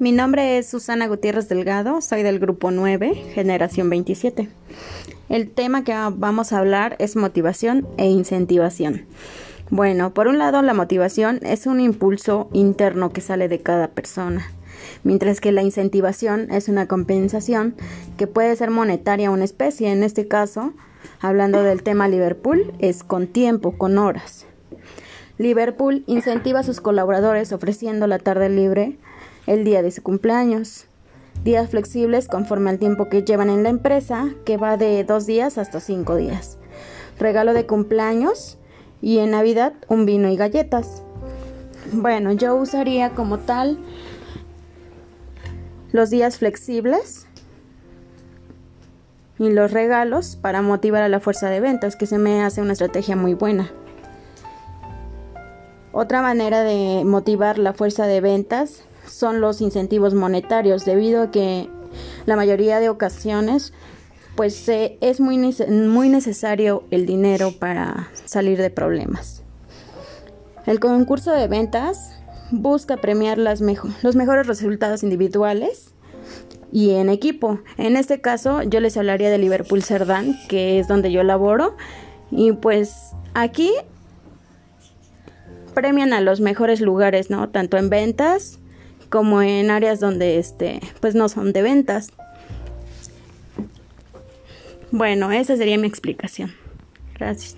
Mi nombre es Susana Gutiérrez Delgado, soy del grupo 9, generación 27. El tema que vamos a hablar es motivación e incentivación. Bueno, por un lado la motivación es un impulso interno que sale de cada persona, mientras que la incentivación es una compensación que puede ser monetaria o una especie. En este caso, hablando del tema Liverpool, es con tiempo, con horas. Liverpool incentiva a sus colaboradores ofreciendo la tarde libre el día de su cumpleaños. Días flexibles conforme al tiempo que llevan en la empresa, que va de dos días hasta cinco días. Regalo de cumpleaños y en Navidad un vino y galletas. Bueno, yo usaría como tal los días flexibles y los regalos para motivar a la fuerza de ventas, que se me hace una estrategia muy buena. Otra manera de motivar la fuerza de ventas son los incentivos monetarios, debido a que la mayoría de ocasiones pues es muy, muy necesario el dinero para salir de problemas. El concurso de ventas busca premiar las los mejores resultados individuales y en equipo. En este caso yo les hablaría de Liverpool Cerdán, que es donde yo laboro. Y pues aquí premian a los mejores lugares, ¿no? Tanto en ventas como en áreas donde este pues no son de ventas. Bueno, esa sería mi explicación. Gracias.